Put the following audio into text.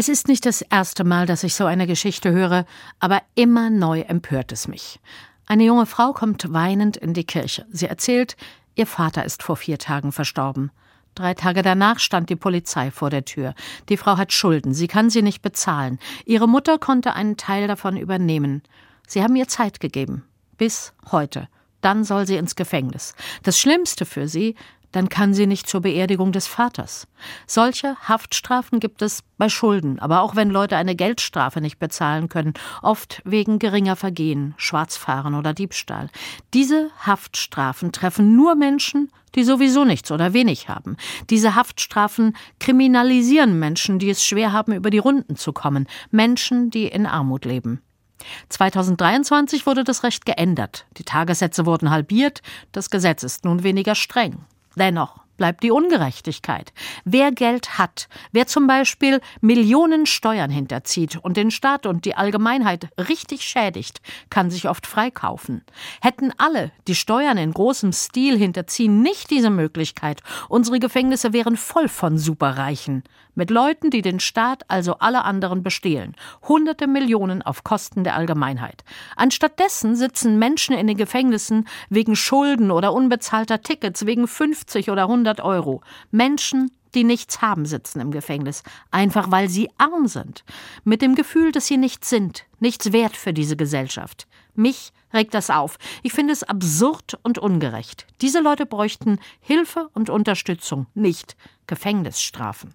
Es ist nicht das erste Mal, dass ich so eine Geschichte höre, aber immer neu empört es mich. Eine junge Frau kommt weinend in die Kirche. Sie erzählt, ihr Vater ist vor vier Tagen verstorben. Drei Tage danach stand die Polizei vor der Tür. Die Frau hat Schulden, sie kann sie nicht bezahlen. Ihre Mutter konnte einen Teil davon übernehmen. Sie haben ihr Zeit gegeben. Bis heute. Dann soll sie ins Gefängnis. Das Schlimmste für sie, dann kann sie nicht zur Beerdigung des Vaters. Solche Haftstrafen gibt es bei Schulden, aber auch wenn Leute eine Geldstrafe nicht bezahlen können, oft wegen geringer Vergehen, Schwarzfahren oder Diebstahl. Diese Haftstrafen treffen nur Menschen, die sowieso nichts oder wenig haben. Diese Haftstrafen kriminalisieren Menschen, die es schwer haben, über die Runden zu kommen, Menschen, die in Armut leben. 2023 wurde das Recht geändert. Die Tagessätze wurden halbiert. Das Gesetz ist nun weniger streng. Dennoch bleibt die Ungerechtigkeit. Wer Geld hat, wer zum Beispiel Millionen Steuern hinterzieht und den Staat und die Allgemeinheit richtig schädigt, kann sich oft freikaufen. Hätten alle, die Steuern in großem Stil hinterziehen, nicht diese Möglichkeit, unsere Gefängnisse wären voll von Superreichen. Mit Leuten, die den Staat, also alle anderen, bestehlen. Hunderte Millionen auf Kosten der Allgemeinheit. Anstattdessen sitzen Menschen in den Gefängnissen wegen Schulden oder unbezahlter Tickets, wegen 50 oder 100 100 Euro. Menschen, die nichts haben, sitzen im Gefängnis, einfach weil sie arm sind, mit dem Gefühl, dass sie nichts sind, nichts wert für diese Gesellschaft. Mich regt das auf. Ich finde es absurd und ungerecht. Diese Leute bräuchten Hilfe und Unterstützung, nicht Gefängnisstrafen.